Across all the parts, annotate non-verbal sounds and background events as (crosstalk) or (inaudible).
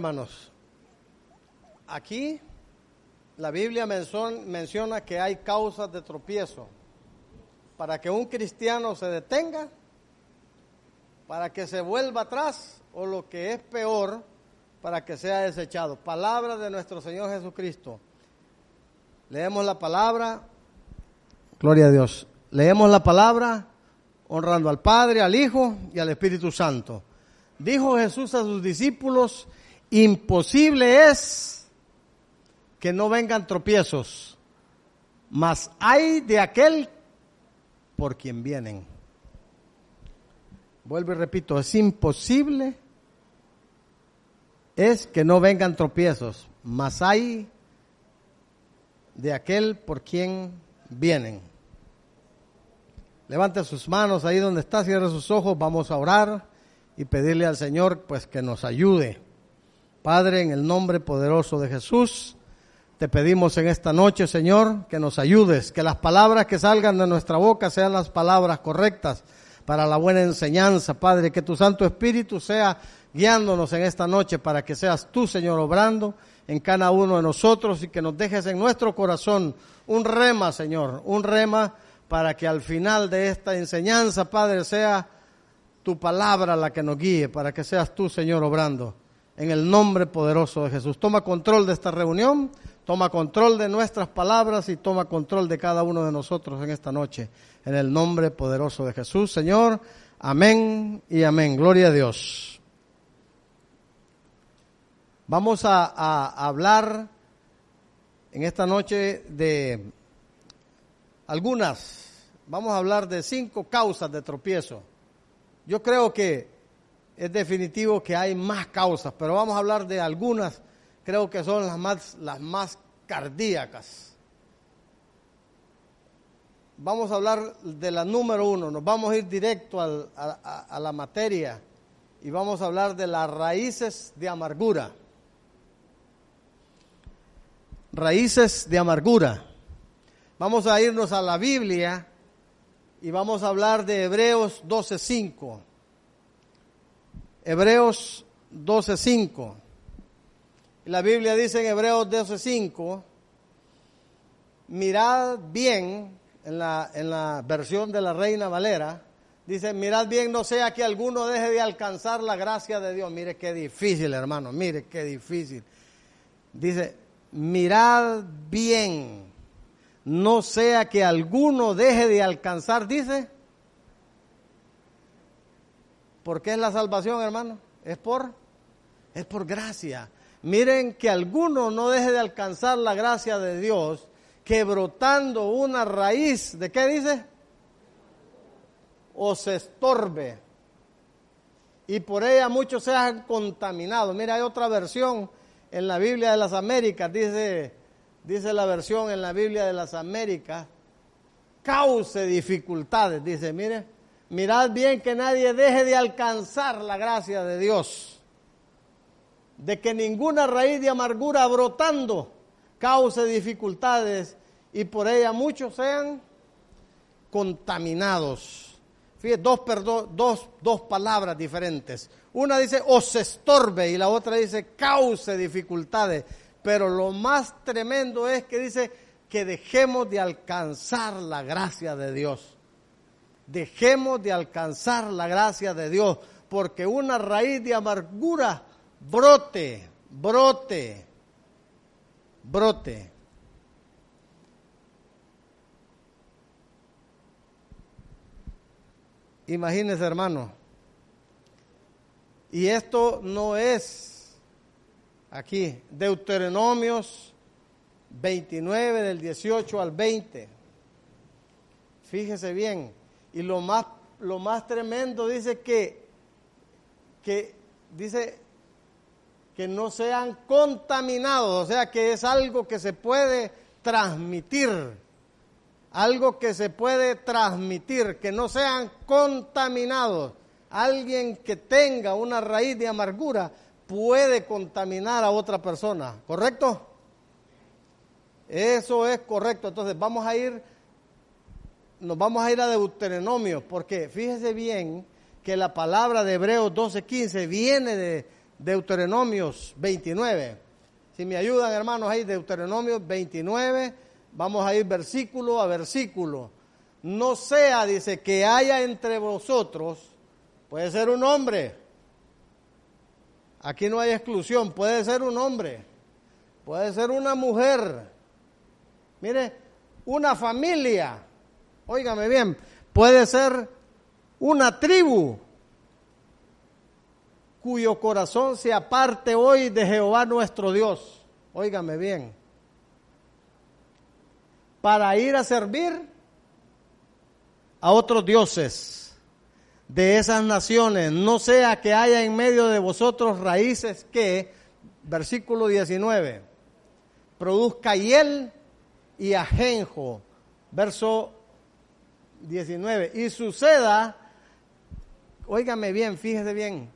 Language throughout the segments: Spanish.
Hermanos, aquí la Biblia menciona que hay causas de tropiezo. Para que un cristiano se detenga, para que se vuelva atrás o lo que es peor, para que sea desechado. Palabra de nuestro Señor Jesucristo. Leemos la palabra. Gloria a Dios. Leemos la palabra honrando al Padre, al Hijo y al Espíritu Santo. Dijo Jesús a sus discípulos, imposible es que no vengan tropiezos, mas hay de aquel por quien vienen. Vuelvo y repito, es imposible es que no vengan tropiezos, mas hay de aquel por quien vienen. Levante sus manos ahí donde está, cierre sus ojos, vamos a orar y pedirle al Señor pues que nos ayude. Padre, en el nombre poderoso de Jesús, te pedimos en esta noche, Señor, que nos ayudes, que las palabras que salgan de nuestra boca sean las palabras correctas para la buena enseñanza, Padre, que tu Santo Espíritu sea guiándonos en esta noche para que seas tú, Señor, obrando en cada uno de nosotros y que nos dejes en nuestro corazón un rema, Señor, un rema para que al final de esta enseñanza, Padre, sea tu palabra la que nos guíe, para que seas tú, Señor, obrando en el nombre poderoso de Jesús. Toma control de esta reunión, toma control de nuestras palabras y toma control de cada uno de nosotros en esta noche. En el nombre poderoso de Jesús, Señor. Amén y amén. Gloria a Dios. Vamos a, hablar en esta noche de algunas, vamos a hablar de cinco causas de tropiezo. Yo creo que es definitivo que hay más causas, pero vamos a hablar de algunas, creo que son las más, las más cardíacas. Vamos a hablar de la número uno, nos vamos a ir directo a, a la materia y vamos a hablar de las raíces de amargura. Raíces de amargura. Vamos a irnos a la Biblia y vamos a hablar de Hebreos 12.5. Hebreos 12.5. La Biblia dice en Hebreos 12.5, mirad bien, en la, en la versión de la Reina Valera, dice, mirad bien, no sea que alguno deje de alcanzar la gracia de Dios. Mire qué difícil, hermano, mire qué difícil. Dice, mirad bien, no sea que alguno deje de alcanzar, dice, ¿Por qué es la salvación, hermano? Es por, es por gracia. Miren que alguno no deje de alcanzar la gracia de Dios, que brotando una raíz, ¿de qué dice? O se estorbe. Y por ella muchos sean contaminados. Mira, hay otra versión en la Biblia de las Américas, dice, dice la versión en la Biblia de las Américas, cause dificultades. Dice, mire, mirad bien que nadie deje de alcanzar la gracia de Dios, de que ninguna raíz de amargura brotando cause dificultades y por ella muchos sean contaminados. Fíjate, dos, dos, dos palabras diferentes. Una dice os estorbe y la otra dice cause dificultades. Pero lo más tremendo es que dice que dejemos de alcanzar la gracia de Dios dejemos de alcanzar la gracia de Dios, porque una raíz de amargura brote, brote, brote. Imagínese, hermano. Y esto no es aquí, Deuteronomios 29 del 18 al 20. Fíjese bien, y lo más, lo más tremendo dice que, que dice que no sean contaminados, o sea que es algo que se puede transmitir, algo que se puede transmitir, que no sean contaminados. Alguien que tenga una raíz de amargura puede contaminar a otra persona, ¿correcto? Eso es correcto. Entonces vamos a ir nos vamos a ir a Deuteronomio, porque fíjese bien que la palabra de Hebreos 12:15 viene de, Deuteronomios 29. Si me ayudan hermanos ahí, Deuteronomios 29, vamos a ir versículo a versículo. No sea, dice, que haya entre vosotros, puede ser un hombre, aquí no hay exclusión, puede ser un hombre, puede ser una mujer, mire, una familia, óigame bien, puede ser una tribu, cuyo corazón se aparte hoy de Jehová nuestro Dios. Óigame bien. Para ir a servir a otros dioses de esas naciones, no sea que haya en medio de vosotros raíces que, versículo 19, produzca hiel y ajenjo, verso 19, y suceda, óigame bien, fíjese bien,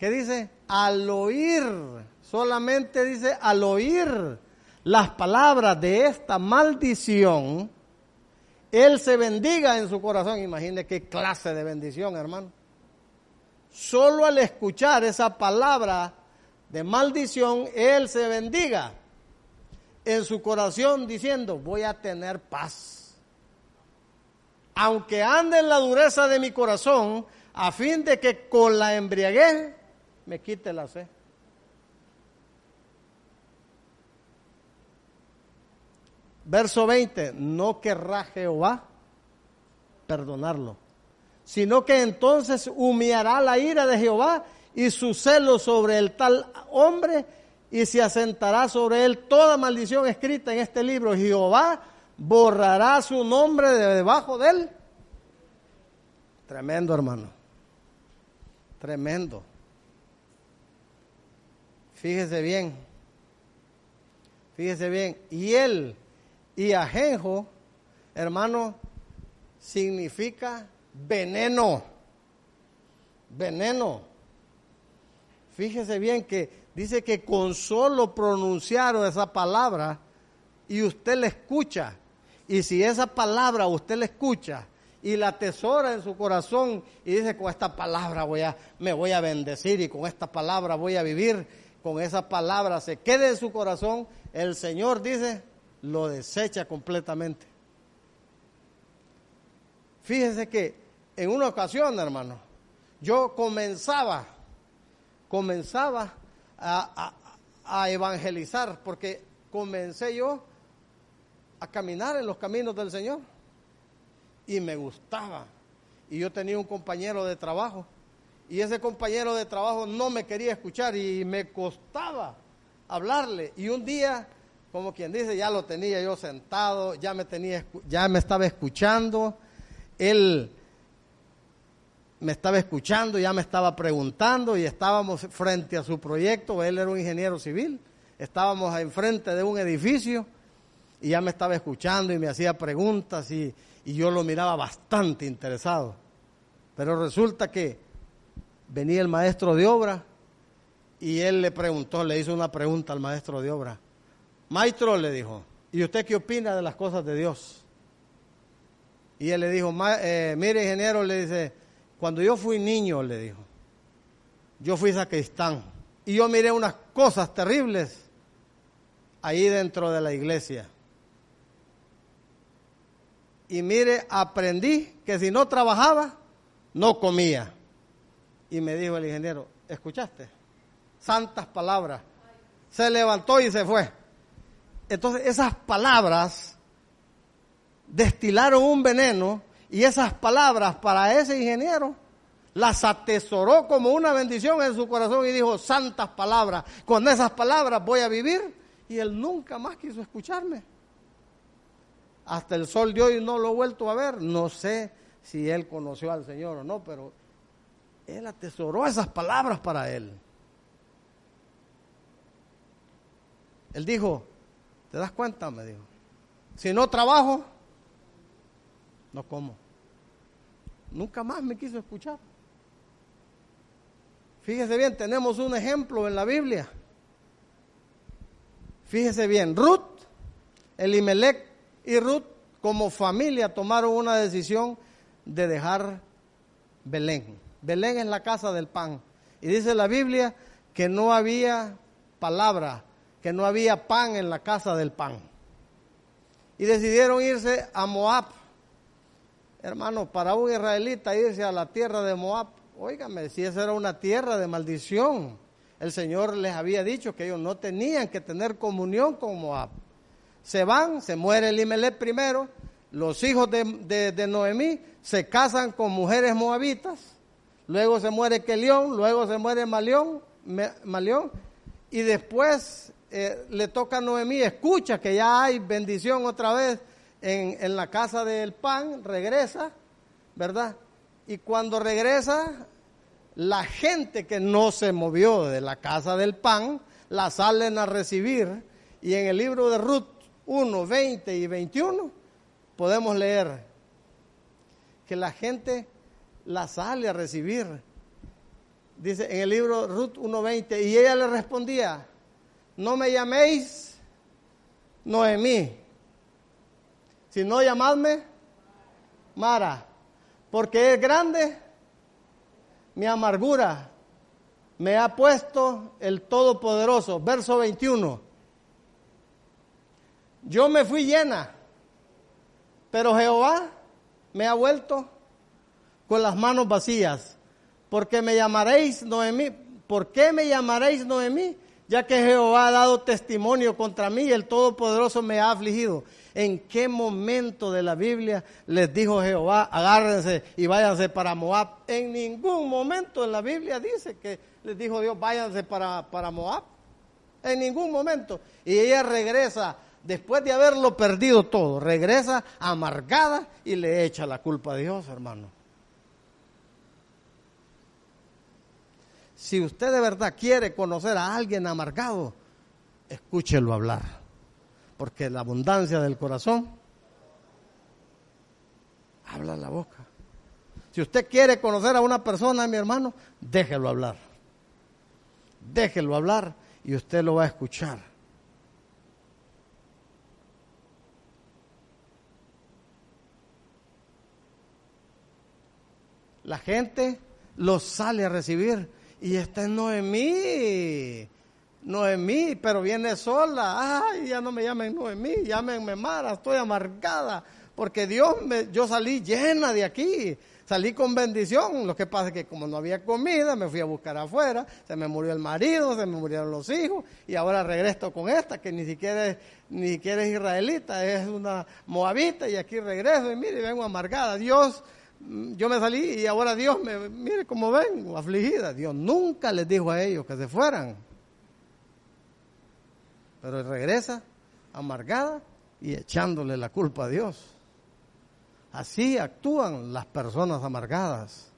¿Qué dice? Al oír, solamente dice al oír las palabras de esta maldición, él se bendiga en su corazón. Imagine qué clase de bendición, hermano. Solo al escuchar esa palabra de maldición, él se bendiga en su corazón diciendo, voy a tener paz. Aunque ande en la dureza de mi corazón, a fin de que con la embriaguez me quite la fe. Verso 20, no querrá Jehová perdonarlo, sino que entonces humillará la ira de Jehová y su celo sobre el tal hombre y se asentará sobre él toda maldición escrita en este libro. Jehová borrará su nombre de debajo de él. Tremendo, hermano. Tremendo. Fíjese bien. Fíjese bien. Y él y ajenjo, hermano, significa veneno. Veneno. Fíjese bien que dice que con solo pronunciar esa palabra y usted la escucha, y si esa palabra usted la escucha y la atesora en su corazón y dice con esta palabra voy a me voy a bendecir y con esta palabra voy a vivir, con esa palabra se quede en su corazón, el Señor dice, lo desecha completamente. Fíjese que en una ocasión, hermano, yo comenzaba, comenzaba a, a evangelizar, porque comencé yo a caminar en los caminos del Señor y me gustaba. Y yo tenía un compañero de trabajo y ese compañero de trabajo no me quería escuchar y me costaba hablarle. Y un día, como quien dice, ya lo tenía yo sentado, ya me tenía, ya me estaba escuchando. Él me estaba escuchando, ya me estaba preguntando y estábamos frente a su proyecto. Él era un ingeniero civil. Estábamos enfrente de un edificio y ya me estaba escuchando y me hacía preguntas y, y yo lo miraba bastante interesado. Pero resulta que venía el maestro de obra y él le preguntó, le hizo una pregunta al maestro de obra. Maestro le dijo, ¿y usted qué opina de las cosas de Dios? Y él le dijo, eh, mire ingeniero, le dice, cuando yo fui niño, le dijo, yo fui sacristán y yo miré unas cosas terribles ahí dentro de la iglesia. Y mire, aprendí que si no trabajaba, no comía. Y me dijo el ingeniero, ¿escuchaste? Santas palabras. Se levantó y se fue. Entonces esas palabras destilaron un veneno y esas palabras para ese ingeniero las atesoró como una bendición en su corazón y dijo, santas palabras, con esas palabras voy a vivir. Y él nunca más quiso escucharme. Hasta el sol de hoy no lo he vuelto a ver. No sé si él conoció al Señor o no, pero él atesoró esas palabras para él. Él dijo, ¿te das cuenta? Me dijo, si no trabajo, no como. Nunca más me quiso escuchar. Fíjese bien, tenemos un ejemplo en la Biblia. Fíjese bien, Ruth, Elimelech y Ruth como familia tomaron una decisión de dejar Belén. Belén es la casa del pan. Y dice la Biblia que no había palabra, que no había pan en la casa del pan. Y decidieron irse a Moab. Hermano, para un israelita irse a la tierra de Moab, óigame, si esa era una tierra de maldición, el Señor les había dicho que ellos no tenían que tener comunión con Moab. Se van, se muere Elimelech primero, los hijos de, de Noemí se casan con mujeres moabitas, luego se muere Kelión, luego se muere Malión, Malión y después eh, le toca a Noemí, escucha que ya hay bendición otra vez en, en la casa del pan, regresa, ¿verdad? Y cuando regresa, la gente que no se movió de la casa del pan, la salen a recibir. Y en el libro de Ruth 1, 20 y 21 podemos leer que la gente la sale a recibir. Dice en el libro Ruth 1.20, y ella le respondía, no me llaméis Noemí, sino llamadme Mara, porque es grande mi amargura, me ha puesto el Todopoderoso. Verso 21. Yo me fui llena, pero Jehová me ha vuelto con las manos vacías. Porque me llamaréis Noemí. ¿Por qué me llamaréis Noemí? Ya que Jehová ha dado testimonio contra mí y el Todopoderoso me ha afligido. ¿En qué momento de la Biblia les dijo Jehová, agárrense y váyanse para Moab? En ningún momento en la Biblia dice que les dijo Dios, váyanse para, para Moab. En ningún momento. Y ella regresa después de haberlo perdido todo, regresa amargada y le echa la culpa a Dios, hermano. Si usted de verdad quiere conocer a alguien amargado, escúchelo hablar, porque la abundancia del corazón habla la boca. Si usted quiere conocer a una persona, mi hermano, déjelo hablar. Déjelo hablar y usted lo va a escuchar. La gente los sale a recibir. Y esta es Noemí. Noemí, pero viene sola. Ay, ya no me llamen Noemí, llámenme Mara, estoy amargada. Porque Dios, me, yo salí llena de aquí, salí con bendición. Lo que pasa es que como no había comida, me fui a buscar afuera, se me murió el marido, se me murieron los hijos, y ahora regreso con esta, que ni siquiera es, ni siquiera es israelita, es una moabita, y aquí regreso, y mire, vengo amargada. Dios yo me salí y ahora Dios me, mire cómo vengo, afligida. Dios nunca les dijo a ellos que se fueran. Pero regresa amargada y echándole la culpa a Dios. Así actúan las personas amargadas.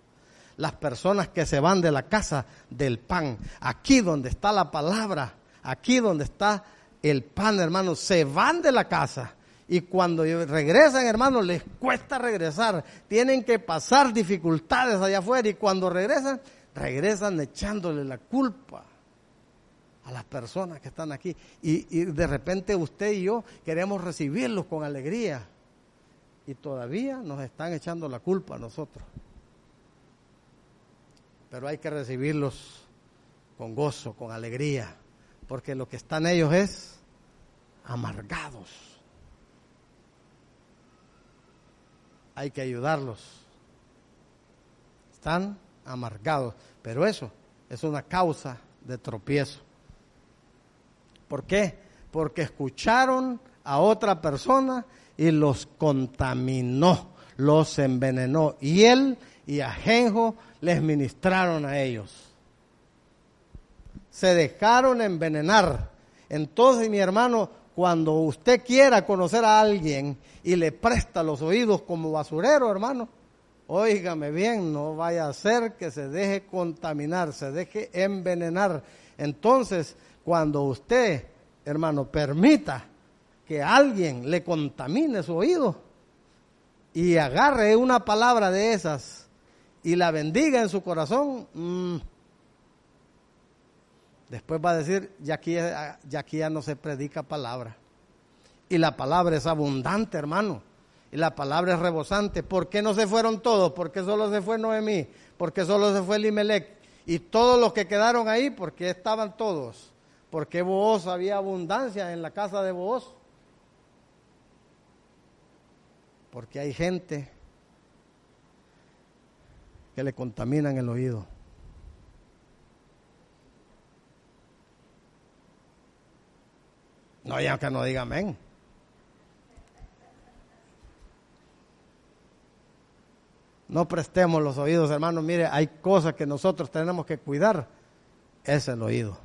Las personas que se van de la casa del pan. Aquí donde está la palabra, aquí donde está el pan, hermano, se van de la casa y cuando regresan, hermanos, les cuesta regresar. Tienen que pasar dificultades allá afuera. Y cuando regresan, regresan echándole la culpa a las personas que están aquí. Y, de repente usted y yo queremos recibirlos con alegría. Y todavía nos están echando la culpa a nosotros. Pero hay que recibirlos con gozo, con alegría. Porque lo que están ellos es amargados hay que ayudarlos. Están amargados, pero eso es una causa de tropiezo. ¿Por qué? Porque escucharon a otra persona y los contaminó, los envenenó. Y él y Ajenjo les ministraron a ellos. Se dejaron envenenar. Entonces, mi hermano, cuando usted quiera conocer a alguien y le presta los oídos como basurero, hermano, óigame bien, no vaya a ser que se deje contaminar, se deje envenenar. Entonces, cuando usted, hermano, permita que alguien le contamine su oído y agarre una palabra de esas y la bendiga en su corazón, mm, Después va a decir, ya aquí, ya aquí ya no se predica palabra. Y la palabra es abundante, hermano. Y la palabra es rebosante. ¿Por qué no se fueron todos? ¿Por qué solo se fue Noemí? ¿Por qué solo se fue Limelec? Y todos los que quedaron ahí, ¿por qué estaban todos? Porque vos había abundancia en la casa de vos. Porque hay gente que le contaminan el oído. No, ya que no diga amén. No prestemos los oídos, hermanos. Mire, hay cosas que nosotros tenemos que cuidar. Es el oído.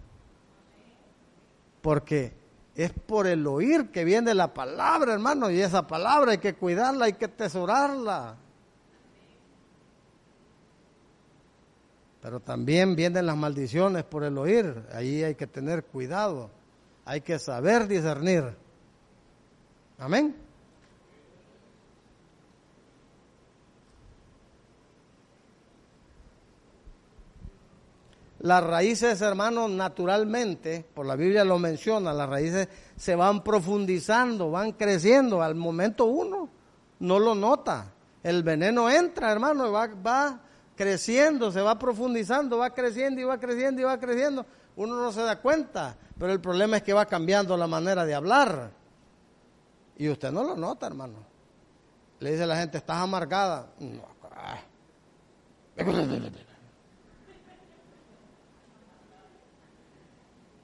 Porque es por el oír que viene la palabra, hermano. Y esa palabra hay que cuidarla, hay que tesorarla. Pero también vienen las maldiciones por el oír. Ahí hay que tener cuidado. Hay que saber discernir. Amén. Las raíces, hermanos, naturalmente, por la Biblia lo menciona, las raíces se van profundizando, van creciendo. Al momento uno no lo nota. El veneno entra, hermano, va, va creciendo, se va profundizando, va creciendo y va creciendo y va creciendo. Uno no se da cuenta, pero el problema es que va cambiando la manera de hablar. Y usted no lo nota, hermano. Le dice a la gente, ¿estás amargada? No.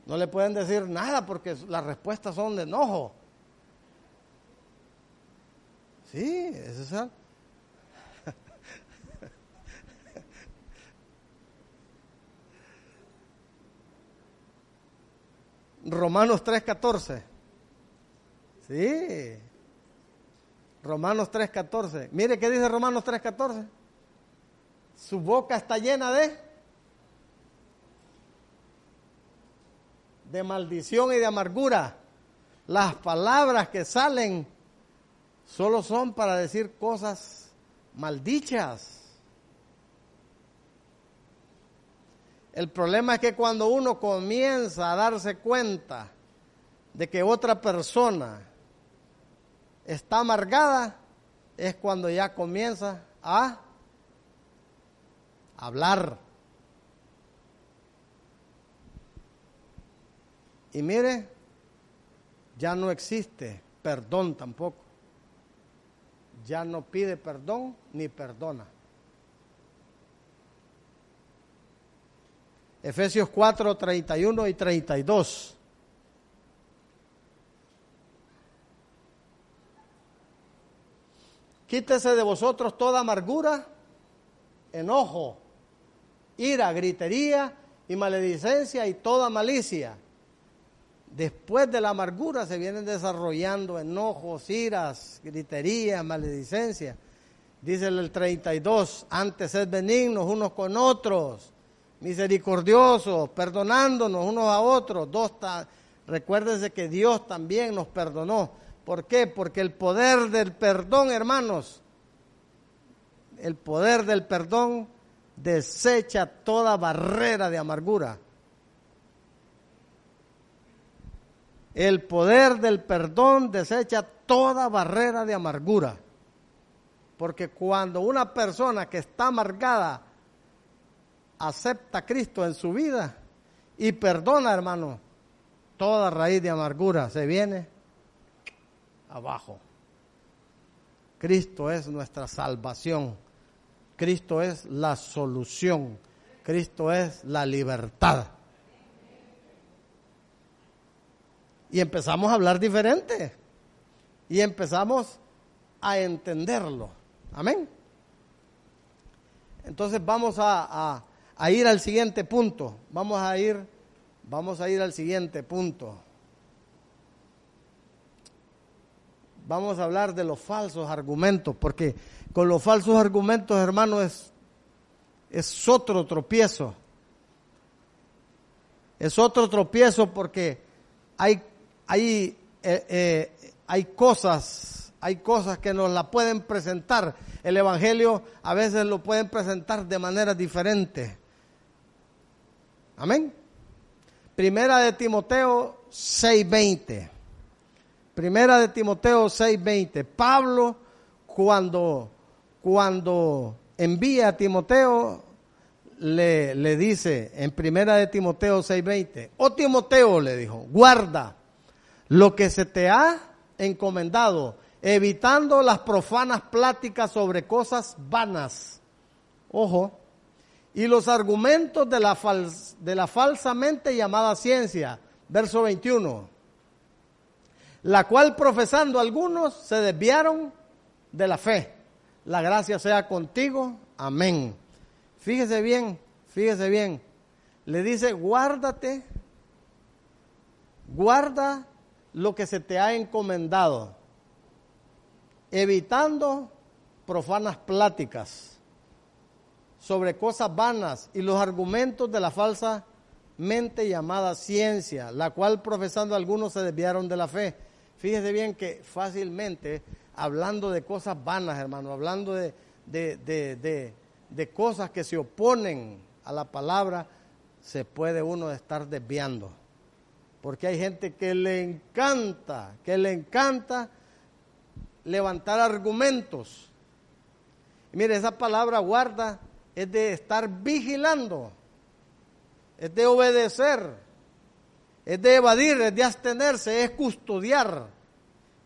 No le pueden decir nada porque las respuestas son de enojo. Sí, eso es Romanos 3:14. Sí. Romanos 3:14. Mire qué dice Romanos 3:14. Su boca está llena de de maldición y de amargura. Las palabras que salen solo son para decir cosas maldichas. El problema es que cuando uno comienza a darse cuenta de que otra persona está amargada, es cuando ya comienza a hablar. Y mire, ya no existe perdón tampoco. Ya no pide perdón ni perdona. Efesios 4, 31 y 32. Quítese de vosotros toda amargura, enojo, ira, gritería y maledicencia y toda malicia Después de la amargura se vienen desarrollando enojos, iras, gritería, maledicencia. Dice el 32, antes sed benignos unos con otros, misericordiosos, perdonándonos unos a otros. Dos que Dios también nos perdonó. ¿Por qué? Porque el poder del perdón, hermanos, el poder del perdón desecha toda barrera de amargura. El poder del perdón desecha toda barrera de amargura. Porque cuando una persona que está amargada acepta a Cristo en su vida y perdona, hermano, toda raíz de amargura se viene abajo. Cristo es nuestra salvación. Cristo es la solución. Cristo es la libertad. Y empezamos a hablar diferente. Y empezamos a entenderlo. Amén. Entonces vamos a, ir al siguiente punto. Vamos a ir, vamos a ir al siguiente punto. Vamos a hablar de los falsos argumentos, porque con los falsos argumentos, hermano, es, es otro tropiezo. Es otro tropiezo porque hay hay, eh, eh, hay cosas, hay cosas que nos la pueden presentar. El Evangelio a veces lo pueden presentar de manera diferente. Amén. Primera de Timoteo 6:20. Primera de Timoteo 6:20. Pablo cuando cuando envía a Timoteo le, le dice en primera de Timoteo 6:20, oh Timoteo le dijo, guarda lo que se te ha encomendado, evitando las profanas pláticas sobre cosas vanas. Ojo, y los argumentos de la, de la falsamente llamada ciencia. Verso 21. La cual profesando algunos se desviaron de la fe. La gracia sea contigo. Amén. Fíjese bien, fíjese bien. Le dice, guárdate, guarda lo que se te ha encomendado, evitando profanas pláticas sobre cosas vanas y los argumentos de la falsa mente llamada ciencia, la cual profesando algunos se desviaron de la fe. Fíjese bien que fácilmente, hablando de cosas vanas, hermano, hablando de, de, de cosas que se oponen a la palabra, se puede uno estar desviando. Porque hay gente que le encanta, que le encanta levantar argumentos. mire, esa palabra guarda es de estar vigilando, es de obedecer, es de evadir, es de abstenerse, es custodiar.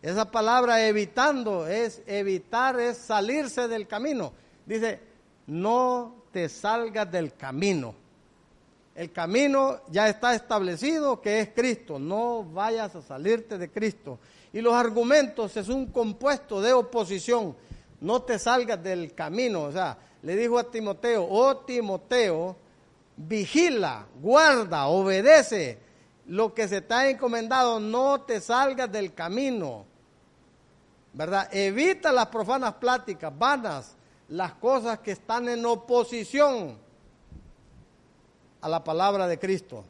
Esa palabra evitando es evitar, es salirse del camino. Dice, no te salgas del camino. El camino ya está establecido que es Cristo. No vayas a salirte de Cristo. Y los argumentos es un compuesto de oposición. No te salgas del camino. O sea, le dijo a Timoteo, oh Timoteo, vigila, guarda, obedece lo que se te ha encomendado. No te salgas del camino. ¿Verdad? Evita las profanas pláticas vanas, las cosas que están en oposición a la palabra de Cristo.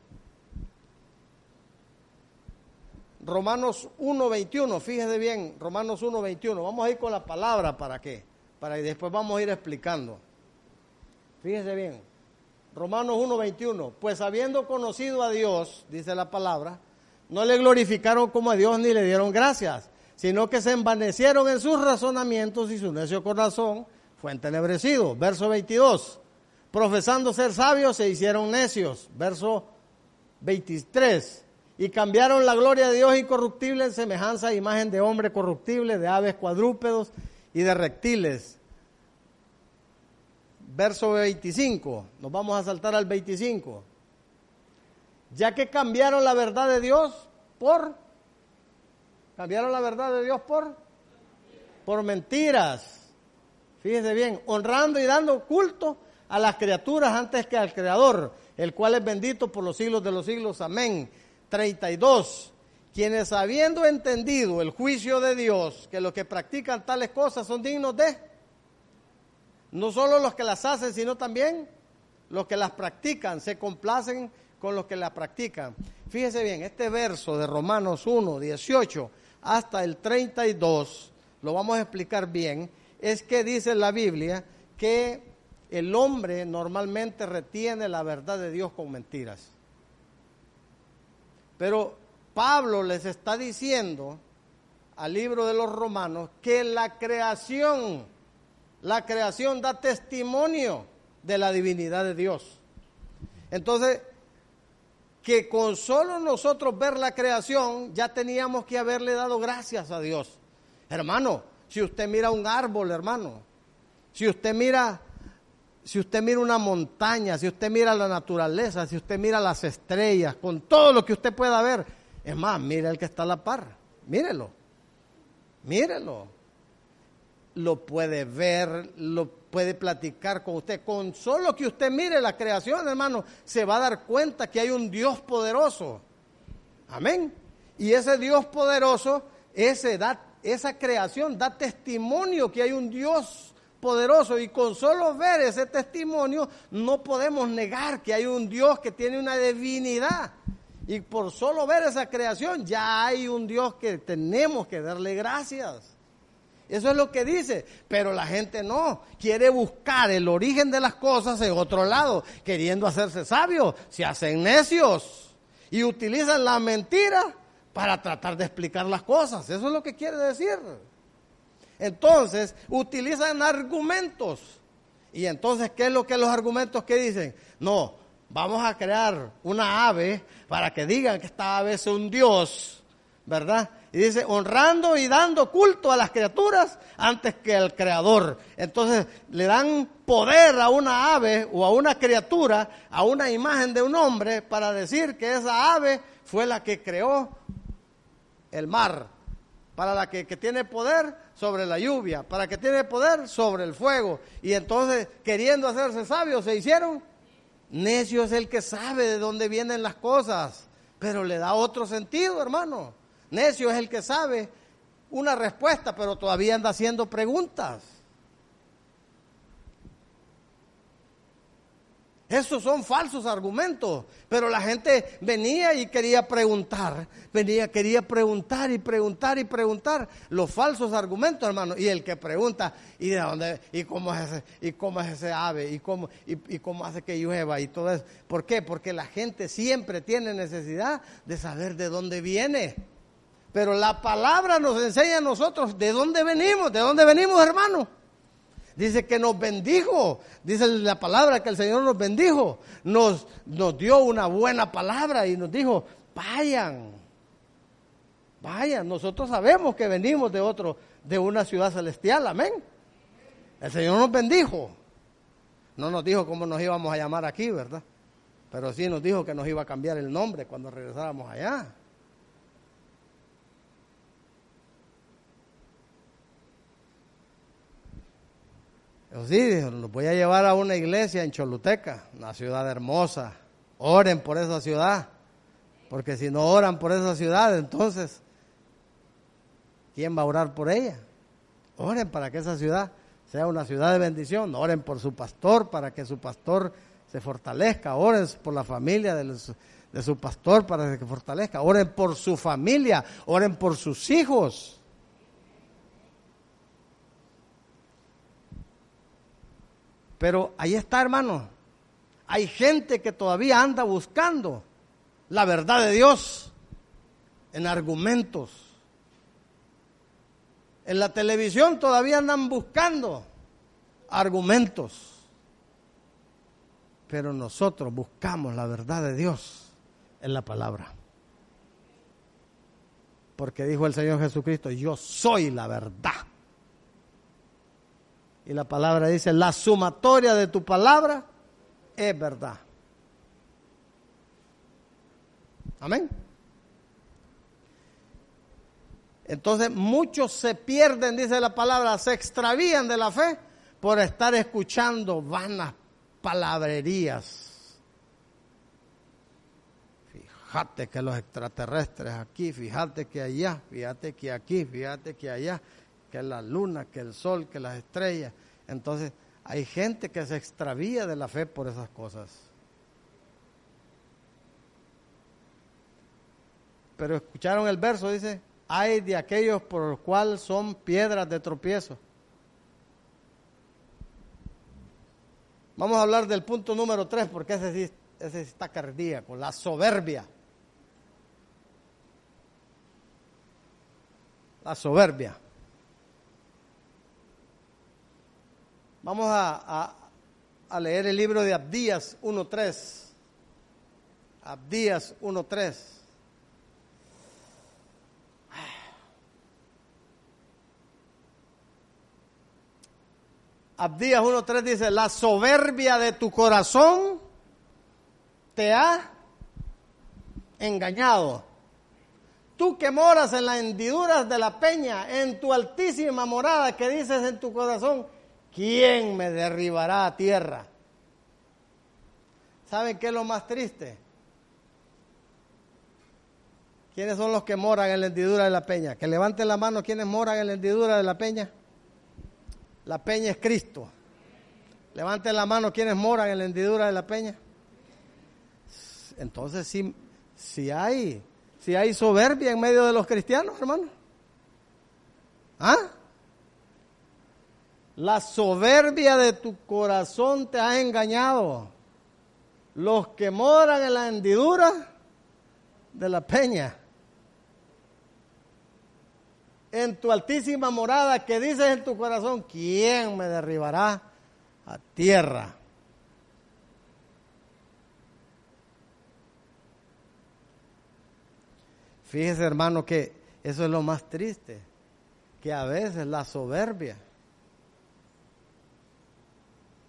Romanos 1.21, fíjese bien, Romanos 1.21, vamos a ir con la palabra para qué, para que después vamos a ir explicando. Fíjese bien, Romanos 1.21, pues habiendo conocido a Dios, dice la palabra, no le glorificaron como a Dios ni le dieron gracias, sino que se envanecieron en sus razonamientos y su necio corazón fue entenebrecido. Verso 22 profesando ser sabios, se hicieron necios. Verso 23. Y cambiaron la gloria de Dios incorruptible en semejanza e imagen de hombre corruptible, de aves cuadrúpedos y de reptiles. Verso 25. Nos vamos a saltar al 25. Ya que cambiaron la verdad de Dios por... Cambiaron la verdad de Dios por... Por mentiras. Fíjense bien, honrando y dando culto a las criaturas antes que al Creador, el cual es bendito por los siglos de los siglos. Amén. 32. Quienes habiendo entendido el juicio de Dios, que los que practican tales cosas son dignos de, no solo los que las hacen, sino también los que las practican, se complacen con los que las practican. Fíjese bien, este verso de Romanos 1, 18 hasta el 32, lo vamos a explicar bien, es que dice la Biblia que el hombre normalmente retiene la verdad de Dios con mentiras. Pero Pablo les está diciendo al libro de los romanos que la creación, la creación da testimonio de la divinidad de Dios. Entonces, que con solo nosotros ver la creación ya teníamos que haberle dado gracias a Dios. Hermano, si usted mira un árbol, hermano, si usted mira si usted mira una montaña, si usted mira la naturaleza, si usted mira las estrellas, con todo lo que usted pueda ver, es más, mire el que está a la par, mírelo, mírelo. Lo puede ver, lo puede platicar con usted. Con solo que usted mire la creación, hermano, se va a dar cuenta que hay un Dios poderoso. Amén. Y ese Dios poderoso, ese da, esa creación da testimonio que hay un Dios poderoso y con solo ver ese testimonio no podemos negar que hay un Dios que tiene una divinidad. Y por solo ver esa creación ya hay un Dios que tenemos que darle gracias. Eso es lo que dice, pero la gente no, quiere buscar el origen de las cosas en otro lado, queriendo hacerse sabios, se hacen necios y utilizan la mentira para tratar de explicar las cosas. Eso es lo que quiere decir. Entonces, utilizan argumentos. Y entonces, ¿qué es lo que los argumentos que dicen? No, vamos a crear una ave para que digan que esta ave es un dios, ¿verdad? Y dice, honrando y dando culto a las criaturas antes que al creador. Entonces le dan poder a una ave o a una criatura, a una imagen de un hombre, para decir que esa ave fue la que creó el mar, para la que, que tiene poder sobre la lluvia, para que tiene poder sobre el fuego. Y entonces, queriendo hacerse sabios, se hicieron. Necio es el que sabe de dónde vienen las cosas, pero le da otro sentido, hermano. Necio es el que sabe una respuesta, pero todavía anda haciendo preguntas. Esos son falsos argumentos, pero la gente venía y quería preguntar, venía, quería preguntar y preguntar y preguntar los falsos argumentos, hermano. Y el que pregunta, ¿y de dónde? ¿Y cómo es ese, y cómo es ese ave? ¿Y cómo, y, cómo hace que llueva? Y todo eso. ¿Por qué? Porque la gente siempre tiene necesidad de saber de dónde viene. Pero la palabra nos enseña a nosotros de dónde venimos, de dónde venimos, hermano. Dice que nos bendijo, dice la palabra que el Señor nos bendijo, nos, nos dio una buena palabra y nos dijo, vayan, vayan, nosotros sabemos que venimos de otro, de una ciudad celestial, amén. El Señor nos bendijo. No nos dijo cómo nos íbamos a llamar aquí, ¿verdad? Pero sí nos dijo que nos iba a cambiar el nombre cuando regresáramos allá. Sí, los voy a llevar a una iglesia en Choluteca, una ciudad hermosa. Oren por esa ciudad, porque si no oran por esa ciudad, entonces, ¿quién va a orar por ella? Oren para que esa ciudad sea una ciudad de bendición. Oren por su pastor, para que su pastor se fortalezca. Oren por la familia de, de su pastor, para que se fortalezca. Oren por su familia, oren por sus hijos. Pero ahí está, hermano. Hay gente que todavía anda buscando la verdad de Dios en argumentos. En la televisión todavía andan buscando argumentos. Pero nosotros buscamos la verdad de Dios en la palabra. Porque dijo el Señor Jesucristo, yo soy la verdad. Y la palabra dice, la sumatoria de tu palabra es verdad. Amén. Entonces muchos se pierden, dice la palabra, se extravían de la fe por estar escuchando vanas palabrerías. Fíjate que los extraterrestres aquí, fíjate que allá, fíjate que aquí, fíjate que allá que la luna, que el sol, que las estrellas. Entonces, hay gente que se extravía de la fe por esas cosas. Pero escucharon el verso, dice, hay de aquellos por los cuales son piedras de tropiezo. Vamos a hablar del punto número tres, porque ese sí, ese está cardíaco, la soberbia. La soberbia. Vamos a, leer el libro de Abdías 1.3. Abdías 1.3. Abdías 1.3 dice, la soberbia de tu corazón te ha engañado. Tú que moras en las hendiduras de la peña, en tu altísima morada que dices en tu corazón, ¿quién me derribará a tierra? ¿Saben qué es lo más triste? ¿Quiénes son los que moran en la hendidura de la peña? Que levanten la mano quienes moran en la hendidura de la peña. La peña es Cristo. Levanten la mano quienes moran en la hendidura de la peña. Entonces, si, hay, si hay soberbia en medio de los cristianos, hermano. ¿Ah? La soberbia de tu corazón te ha engañado. Los que moran en la hendidura de la peña. En tu altísima morada que dices en tu corazón, ¿quién me derribará a tierra. Fíjese hermano que eso es lo más triste, que a veces la soberbia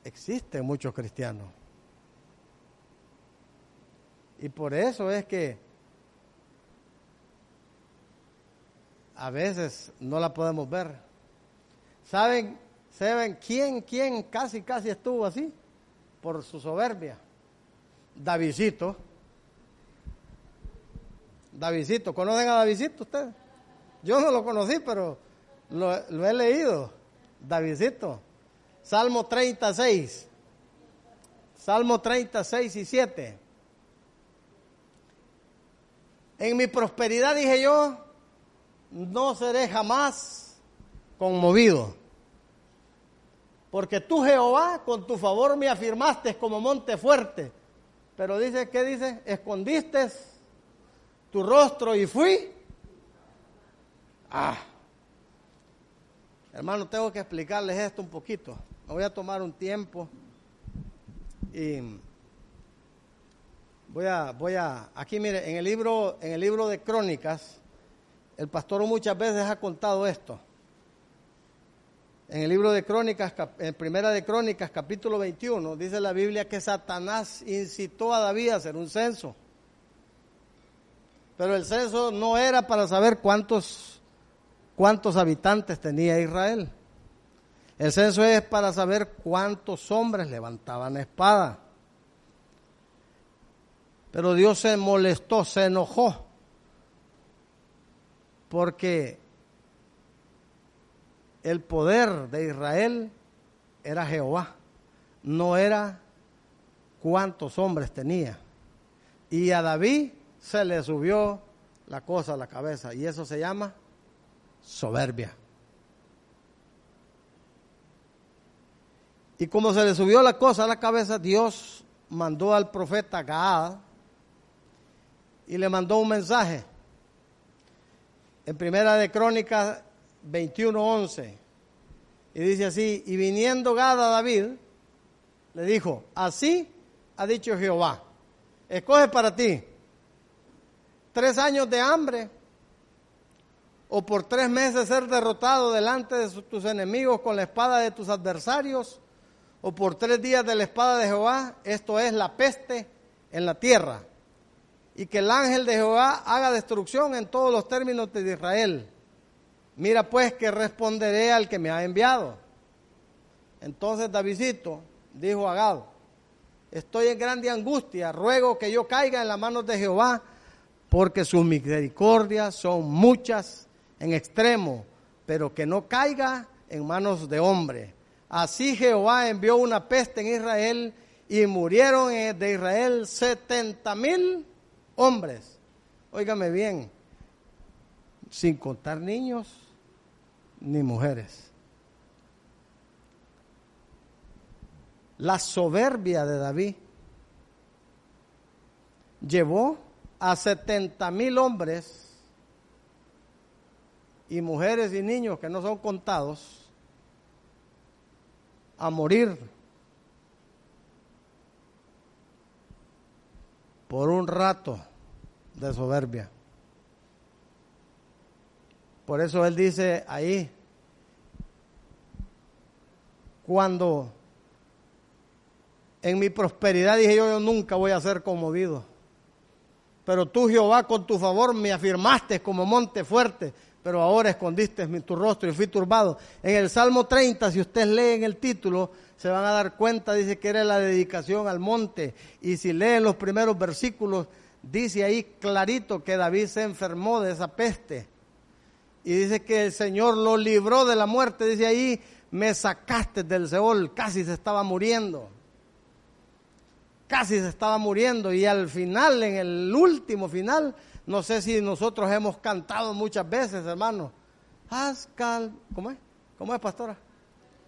existe en muchos cristianos. Y por eso es que a veces no la podemos ver. ¿Saben, ¿saben quién, quién casi, casi estuvo así? Por su soberbia. Davidito. Davidito, ¿conocen a Davidito ustedes? Yo no lo conocí, pero lo, lo he leído. Davidito. Salmo 36. Salmo 36 y 7. En mi prosperidad dije yo, no seré jamás conmovido. Porque tú, Jehová, con tu favor me afirmaste como monte fuerte. Pero dice, ¿qué dice? Escondiste tu rostro y fui. Ah. Hermano, tengo que explicarles esto un poquito. Voy a tomar un tiempo y voy a, voy a, aquí mire, en el libro, en el libro de Crónicas, el pastor muchas veces ha contado esto. En el libro de Crónicas, en Primera de Crónicas, capítulo 21, dice la Biblia que Satanás incitó a David a hacer un censo. Pero el censo no era para saber cuántos, cuántos habitantes tenía Israel. El censo es para saber cuántos hombres levantaban espada. Pero Dios se molestó, se enojó, porque el poder de Israel era Jehová, no era cuántos hombres tenía. Y a David se le subió la cosa a la cabeza y eso se llama soberbia. Y como se le subió la cosa a la cabeza, Dios mandó al profeta Gaad y le mandó un mensaje. En primera de Crónicas 21:11. Y dice así, y viniendo Gad a David, le dijo, así ha dicho Jehová, escoge para ti tres años de hambre o por tres meses ser derrotado delante de tus enemigos con la espada de tus adversarios, o por tres días de la espada de Jehová, esto es la peste en la tierra, y que el ángel de Jehová haga destrucción en todos los términos de Israel. Mira pues que responderé al que me ha enviado. Entonces Davidito dijo a Gad, estoy en grande angustia, ruego que yo caiga en las manos de Jehová, porque sus misericordias son muchas en extremo, pero que no caiga en manos de hombre. Así Jehová envió una peste en Israel y murieron de Israel setenta mil hombres. Óigame bien, sin contar niños ni mujeres. La soberbia de David llevó a setenta mil hombres y mujeres y niños que no son contados a morir por un rato de soberbia. Por eso él dice ahí, cuando en mi prosperidad dije yo, yo nunca voy a ser conmovido. Pero tú, Jehová, con tu favor me afirmaste como monte fuerte, pero ahora escondiste tu rostro y fui turbado. En el Salmo 30, si ustedes leen el título, se van a dar cuenta, dice que era la dedicación al monte. Y si leen los primeros versículos, dice ahí clarito que David se enfermó de esa peste. Y dice que el Señor lo libró de la muerte. Dice ahí, me sacaste del Seol, casi se estaba muriendo casi se estaba muriendo y al final, en el último final, no sé si nosotros hemos cantado muchas veces, hermano. Has ¿Cómo es? ¿Cómo es, pastora?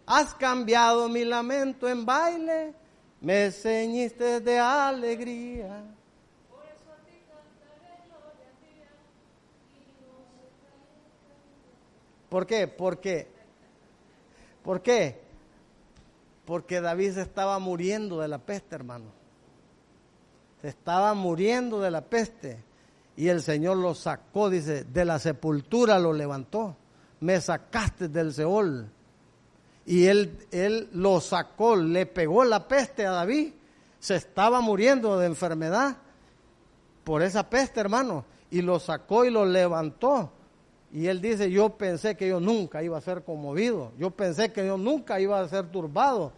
Has cambiado mi lamento en baile, me ceñiste de alegría. ¿Por qué? Porque, ¿por qué? Porque David se estaba muriendo de la peste, hermano. Se estaba muriendo de la peste. Y el Señor lo sacó, dice, de la sepultura lo levantó. Me sacaste del Seol. Y él, él lo sacó, le pegó la peste a David. Se estaba muriendo de enfermedad por esa peste, hermano. Y lo sacó y lo levantó. Y él dice, yo pensé que yo nunca iba a ser conmovido. Yo pensé que yo nunca iba a ser turbado.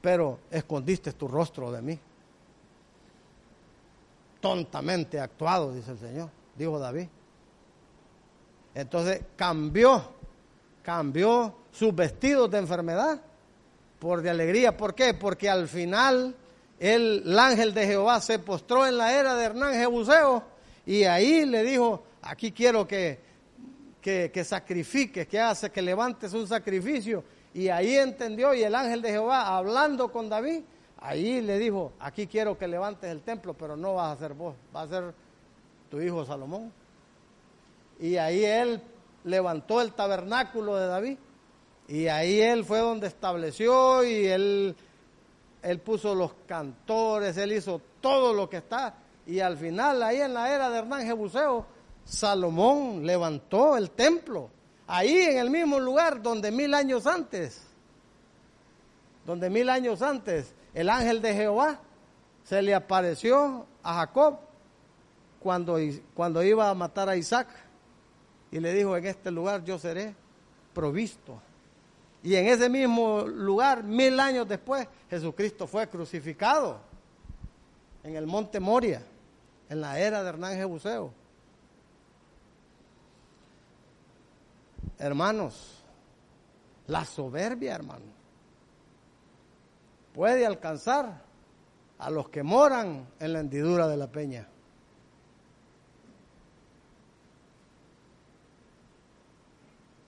Pero escondiste tu rostro de mí tontamente actuado, dice el Señor, dijo David. Entonces cambió, cambió sus vestidos de enfermedad por de alegría. ¿Por qué? Porque al final el, ángel de Jehová se postró en la era de Hernán Jebuseo y ahí le dijo, aquí quiero que, que, que sacrifiques, que hace, que levantes un sacrificio. Y ahí entendió y el ángel de Jehová hablando con David ahí le dijo, aquí quiero que levantes el templo, pero no vas a ser vos, va a ser tu hijo Salomón. Y ahí él levantó el tabernáculo de David. Y ahí él fue donde estableció y él, él puso los cantores, él hizo todo lo que está. Y al final, ahí en la era de Hernán Jebuseo, Salomón levantó el templo. Ahí en el mismo lugar donde mil años antes, donde mil años antes el ángel de Jehová se le apareció a Jacob cuando, cuando iba a matar a Isaac y le dijo, en este lugar yo seré provisto. Y en ese mismo lugar, mil años después, Jesucristo fue crucificado en el monte Moria, en la era de Hernán Jebuseo. Hermanos, la soberbia, hermanos puede alcanzar a los que moran en la hendidura de la peña.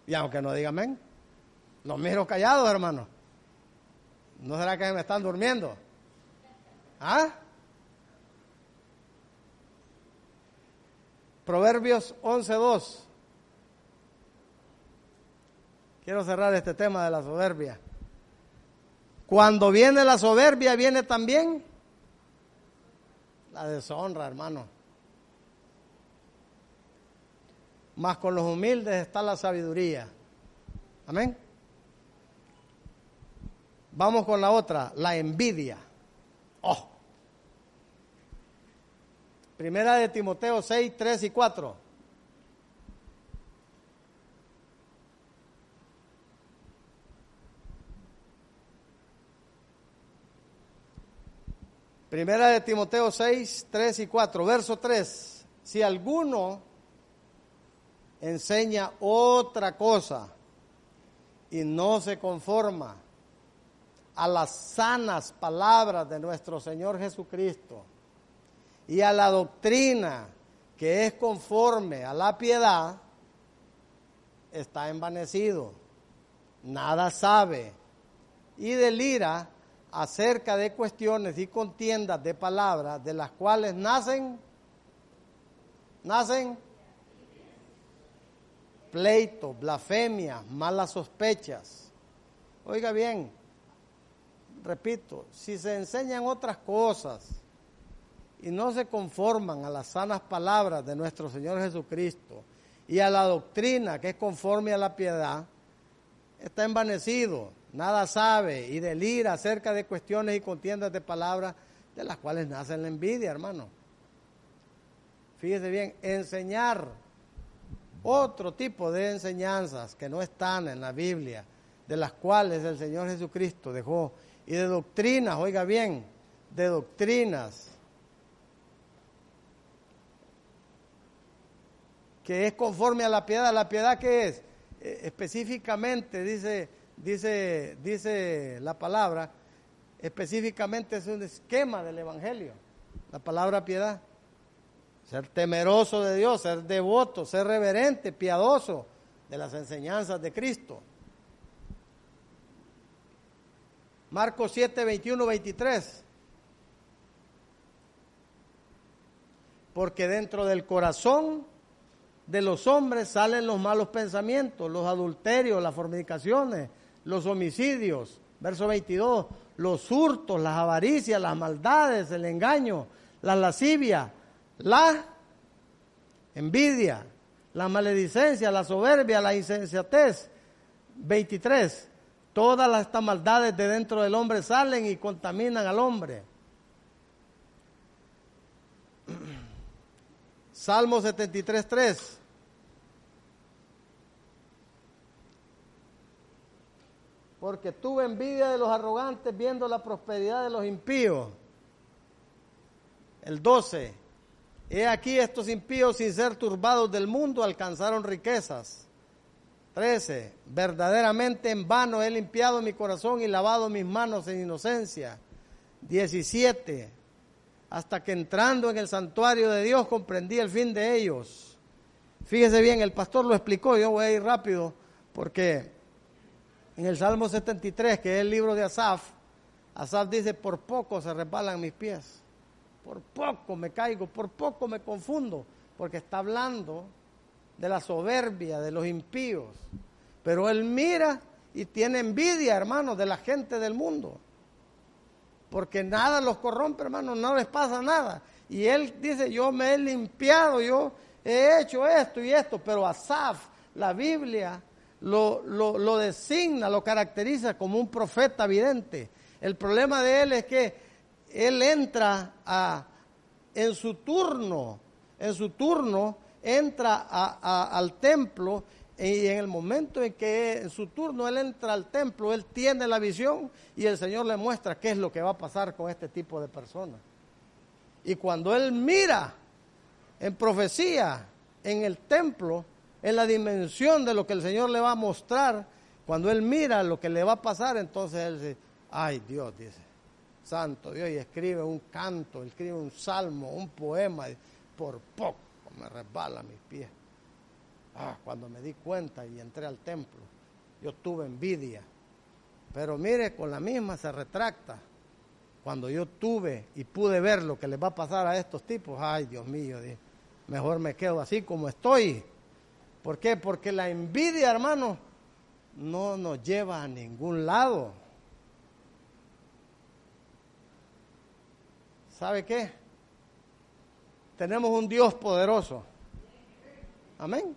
Y aunque no digan amén, los miro callados, hermano. ¿No será que me están durmiendo? ¿Ah? Proverbios 11.2. Quiero cerrar este tema de la soberbia. Cuando viene la soberbia, viene también la deshonra, hermano. Más con los humildes está la sabiduría. Amén. Vamos con la otra, la envidia. Oh. Primera de Timoteo 6, 3 y 4. Primera de Timoteo 6, 3 y 4, verso 3. Si alguno enseña otra cosa y no se conforma a las sanas palabras de nuestro Señor Jesucristo y a la doctrina que es conforme a la piedad, está envanecido, nada sabe y delira acerca de cuestiones y contiendas de palabras de las cuales nacen, nacen pleitos, blasfemias, malas sospechas. Oiga bien, repito, si se enseñan otras cosas y no se conforman a las sanas palabras de nuestro Señor Jesucristo y a la doctrina que es conforme a la piedad, está envanecido nada sabe y delira acerca de cuestiones y contiendas de palabras de las cuales nace la envidia, hermano. Fíjese bien, enseñar otro tipo de enseñanzas que no están en la Biblia, de las cuales el Señor Jesucristo dejó, y de doctrinas, oiga bien, de doctrinas que es conforme a la piedad. ¿La piedad qué es? Eh, específicamente dice dice, dice la palabra, específicamente es un esquema del Evangelio, la palabra piedad. Ser temeroso de Dios, ser devoto, ser reverente, piadoso de las enseñanzas de Cristo. Marcos 7, 21, 23. Porque dentro del corazón de los hombres salen los malos pensamientos, los adulterios, las fornicaciones, los homicidios, Verso 22, los hurtos, las avaricias, las maldades, el engaño, la lascivia, la envidia, la maledicencia, la soberbia, la insensatez. 23. Todas estas maldades de dentro del hombre salen y contaminan al hombre. (clears throat) Salmo 73, 3. Porque tuve envidia de los arrogantes viendo la prosperidad de los impíos. El 12. He aquí estos impíos sin ser turbados del mundo alcanzaron riquezas. 13. Verdaderamente en vano he limpiado mi corazón y lavado mis manos en inocencia. 17. Hasta que entrando en el santuario de Dios comprendí el fin de ellos. Fíjese bien, el pastor lo explicó, yo voy a ir rápido porque en el Salmo 73, que es el libro de Asaf, Asaf dice, por poco se resbalan mis pies, por poco me caigo, por poco me confundo, porque está hablando de la soberbia de los impíos. Pero él mira y tiene envidia, hermano, de la gente del mundo. Porque nada los corrompe, hermano, no les pasa nada. Y él dice, yo me he limpiado, yo he hecho esto y esto. Pero Asaf, la Biblia, lo, lo, designa, lo caracteriza como un profeta vidente. El problema de él es que él entra a, en su turno, en su turno, entra al templo y en el momento en que en su turno él entra al templo, él tiene la visión y el Señor le muestra qué es lo que va a pasar con este tipo de personas. Y cuando él mira en profecía en el templo, en la dimensión de lo que el Señor le va a mostrar, cuando él mira lo que le va a pasar, entonces él dice, ay Dios, dice, santo Dios, y escribe un canto, escribe un salmo, un poema, por poco me resbala mis pies. Ah, cuando me di cuenta y entré al templo, yo tuve envidia. Pero mire, con la misma se retracta. Cuando yo tuve y pude ver lo que les va a pasar a estos tipos, ay Dios mío, mejor me quedo así como estoy. ¿Por qué? Porque la envidia, hermano, no nos lleva a ningún lado. ¿Sabe qué? Tenemos un Dios poderoso. Amén.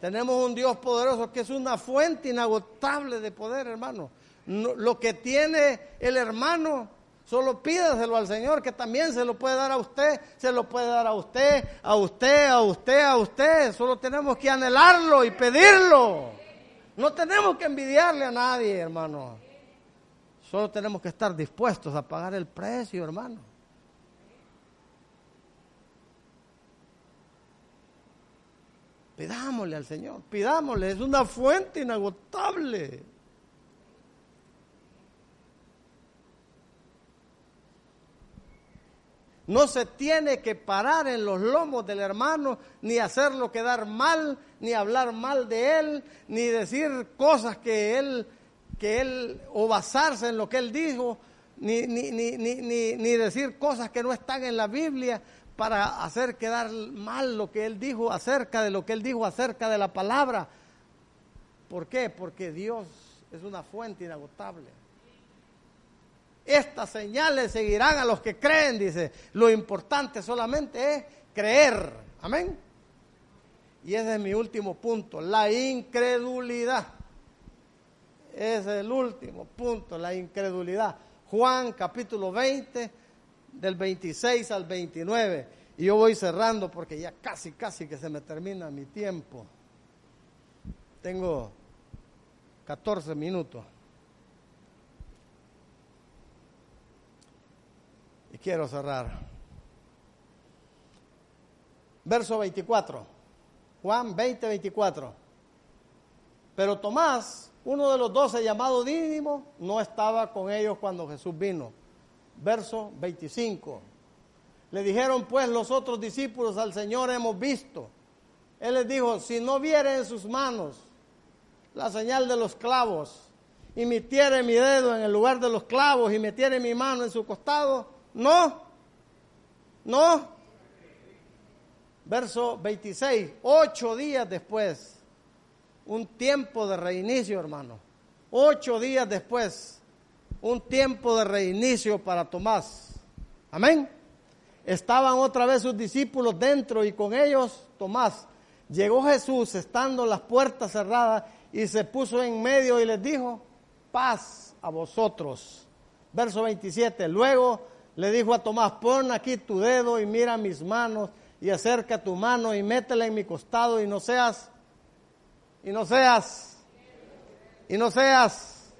Tenemos un Dios poderoso que es una fuente inagotable de poder, hermano. lo que tiene el hermano, solo pídaselo al Señor, que también se lo puede dar a usted, se lo puede dar a usted, a usted, a usted, a usted. Solo tenemos que anhelarlo y pedirlo. No tenemos que envidiarle a nadie, hermano. Solo tenemos que estar dispuestos a pagar el precio, hermano. Pidámosle al Señor, pidámosle, es una fuente inagotable. No se tiene que parar en los lomos del hermano, ni hacerlo quedar mal, ni hablar mal de él, ni decir cosas que él, que él, o basarse en lo que él dijo, ni, ni, ni, ni decir cosas que no están en la Biblia, para hacer quedar mal lo que él dijo acerca de lo que él dijo acerca de la palabra. ¿Por qué? Porque Dios es una fuente inagotable. Estas señales seguirán a los que creen, dice. Lo importante solamente es creer. Amén. Y ese es mi último punto, la incredulidad. Es el último punto, la incredulidad. Juan capítulo 20, del 26 al 29. Y yo voy cerrando porque ya casi, casi que se me termina mi tiempo. Tengo 14 minutos. Quiero cerrar. Verso 24. Juan 20, 24. Pero Tomás, uno de los doce llamado Dídimo, no estaba con ellos cuando Jesús vino verso 25. Le dijeron pues los otros discípulos al Señor hemos visto. Él les dijo, si no viere en sus manos la señal de los clavos y metiere mi dedo en el lugar de los clavos y metiere mi mano en su costado, no, no. Verso 26, ocho días después, un tiempo de reinicio hermano, ocho días después, un tiempo de reinicio para Tomás. Amén. Estaban otra vez sus discípulos dentro y con ellos Tomás. Llegó Jesús estando las puertas cerradas y se puso en medio y les dijo, paz a vosotros. Verso 27. Luego le dijo a Tomás, pon aquí tu dedo y mira mis manos y acerca tu mano y métela en mi costado y no seas, y no seas, y no seas,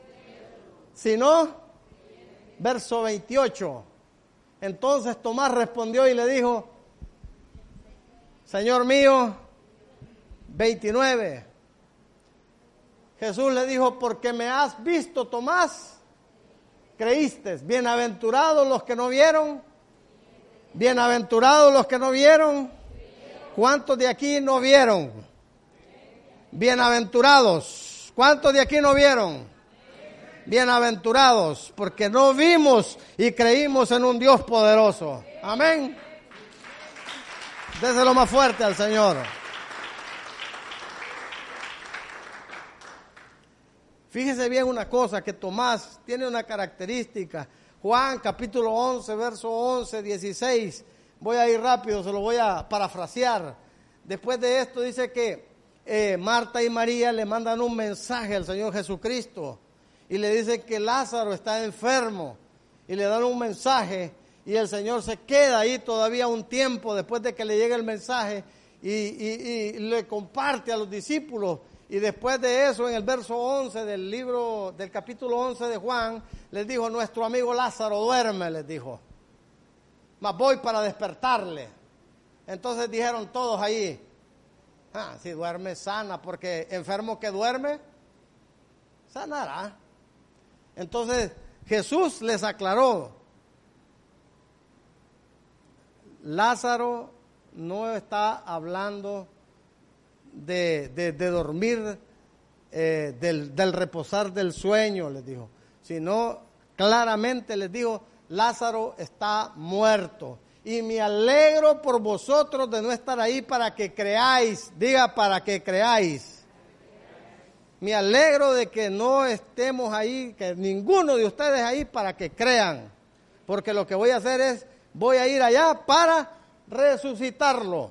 sino, verso 28. Entonces Tomás respondió y le dijo, Señor mío, 29. Jesús le dijo, porque me has visto, Tomás, creíste. Bienaventurados los que no vieron. Bienaventurados los que no vieron. ¿Cuántos de aquí no vieron? Bienaventurados. ¿Cuántos de aquí no vieron? Bienaventurados, porque no vimos y creímos en un Dios poderoso. Amén. Déselo más fuerte al Señor. Fíjese bien una cosa, que Tomás tiene una característica. Juan capítulo 11, verso 11, 16. Voy a ir rápido, se lo voy a parafrasear. Después de esto dice que eh, Marta y María le mandan un mensaje al Señor Jesucristo y le dice que Lázaro está enfermo y le dan un mensaje y el Señor se queda ahí todavía un tiempo después de que le llegue el mensaje y, y le comparte a los discípulos y después de eso, en el verso 11 del libro, del capítulo 11 de Juan, les dijo, nuestro amigo Lázaro duerme, les dijo. Mas voy para despertarle. Entonces dijeron todos ahí, ah, si duerme sana, porque enfermo que duerme, sanará. Entonces Jesús les aclaró, Lázaro no está hablando de, dormir, eh, del, del, reposar del sueño, les dijo, sino claramente les dijo, Lázaro está muerto. Y me alegro por vosotros de no estar ahí para que creáis, diga para que creáis. Me alegro de que no estemos ahí, que ninguno de ustedes ahí para que crean. Porque lo que voy a hacer es, voy a ir allá para resucitarlo.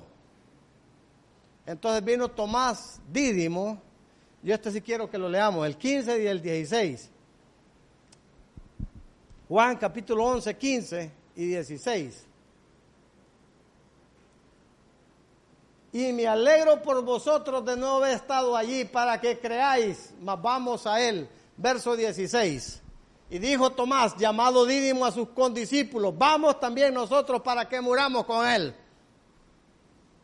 Entonces vino Tomás Dídimo, yo este sí quiero que lo leamos, el 15 y el 16. Juan capítulo 11, 15 y 16. Y me alegro por vosotros de no haber estado allí para que creáis, mas vamos a él. Verso 16. Y dijo Tomás, llamado Dídimo a sus condiscípulos, vamos también nosotros para que muramos con él.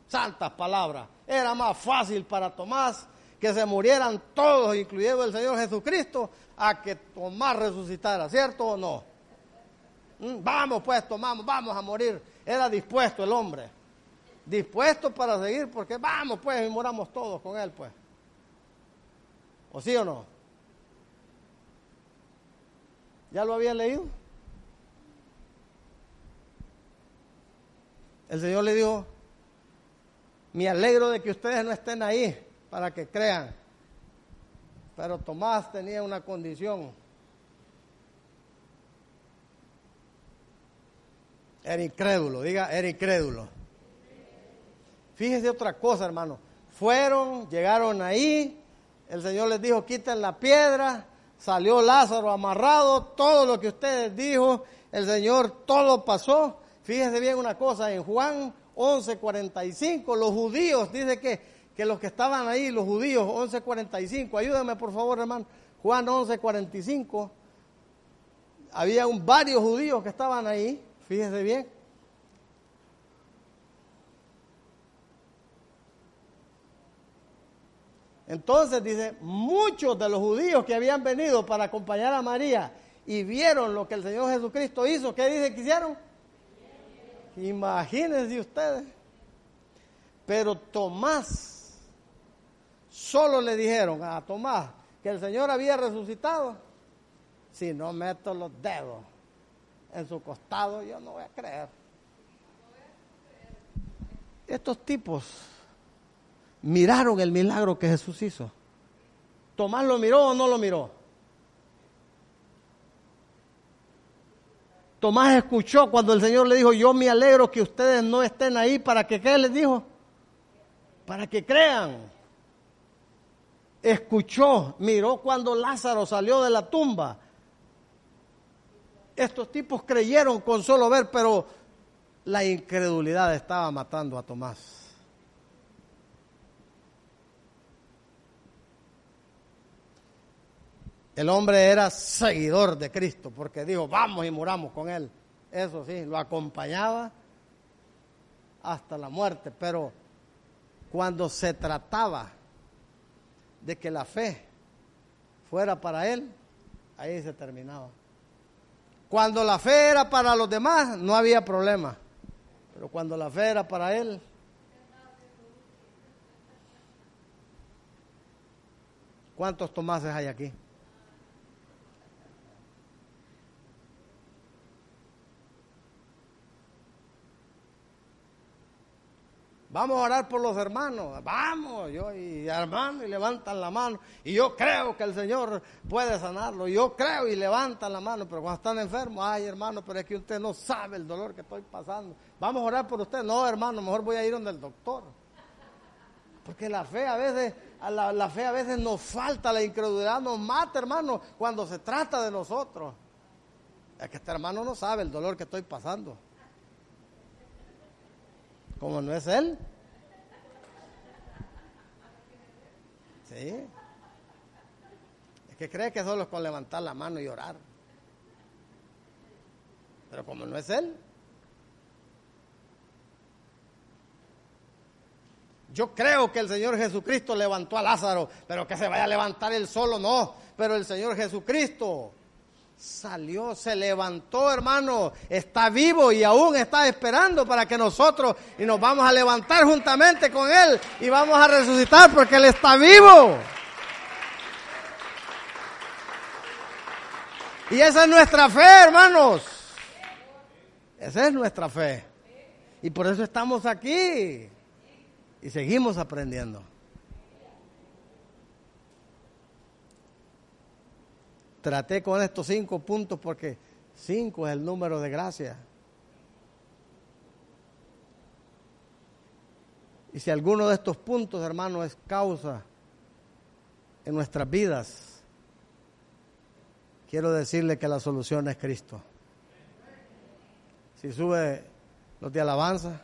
Santas palabras. Era más fácil para Tomás que se murieran todos, incluyendo el Señor Jesucristo, a que Tomás resucitara, ¿cierto o no? Mm, vamos pues, tomamos, vamos a morir. Era dispuesto el hombre. Dispuesto para seguir, porque vamos pues y moramos todos con él pues. ¿O sí o no? ¿Ya lo había leído? El Señor le dijo, me alegro de que ustedes no estén ahí para que crean. Pero Tomás tenía una condición. Era incrédulo, diga, era incrédulo. Fíjese otra cosa, hermano. Fueron, llegaron ahí, el Señor les dijo, quiten la piedra, salió Lázaro amarrado, todo lo que ustedes dijo, el Señor todo pasó. Fíjese bien una cosa, en Juan 11:45, los judíos, dice que, que los que estaban ahí, los judíos, 11:45, ayúdame por favor hermano, Juan 11:45, había varios judíos que estaban ahí, fíjese bien. Entonces dice, muchos de los judíos que habían venido para acompañar a María y vieron lo que el Señor Jesucristo hizo, ¿qué dice que hicieron? Imagínense ustedes. Pero Tomás, solo le dijeron a Tomás que el Señor había resucitado. Si no meto los dedos en su costado, yo no voy a creer. Estos tipos miraron el milagro que Jesús hizo. ¿Tomás lo miró o no lo miró? Tomás escuchó cuando el Señor le dijo, yo me alegro que ustedes no estén ahí para que, ¿qué les dijo? Para que crean. Escuchó, miró cuando Lázaro salió de la tumba. Estos tipos creyeron con solo ver, pero la incredulidad estaba matando a Tomás. El hombre era seguidor de Cristo porque dijo, vamos y muramos con él. Eso sí, lo acompañaba hasta la muerte. Pero cuando se trataba de que la fe fuera para él, ahí se terminaba. Cuando la fe era para los demás, no había problema. Pero cuando la fe era para él, ¿cuántos Tomases hay aquí? Vamos a orar por los hermanos. Vamos, yo y hermano, y levantan la mano. Y yo creo que el Señor puede sanarlo. Yo creo y levantan la mano. Pero cuando están enfermos, ay hermano, pero es que usted no sabe el dolor que estoy pasando. Vamos a orar por usted. No, hermano, mejor voy a ir donde el doctor. Porque la fe a veces, la, la fe a veces nos falta, la incredulidad nos mata, hermano, cuando se trata de nosotros. Es que este hermano no sabe el dolor que estoy pasando como no es él. Sí. Es que cree que solo es con levantar la mano y orar. Pero como no es él. Yo creo que el Señor Jesucristo levantó a Lázaro, pero que se vaya a levantar él solo, no. Pero el Señor Jesucristo salió, se levantó, hermano, está vivo y aún está esperando para que nosotros y nos vamos a levantar juntamente con Él y vamos a resucitar porque Él está vivo. Y esa es nuestra fe, hermanos. Esa es nuestra fe. Y por eso estamos aquí y seguimos aprendiendo. Traté con estos cinco puntos porque cinco es el número de gracia. Y si alguno de estos puntos, hermano, es causa en nuestras vidas, quiero decirle que la solución es Cristo. Si sube los de alabanza,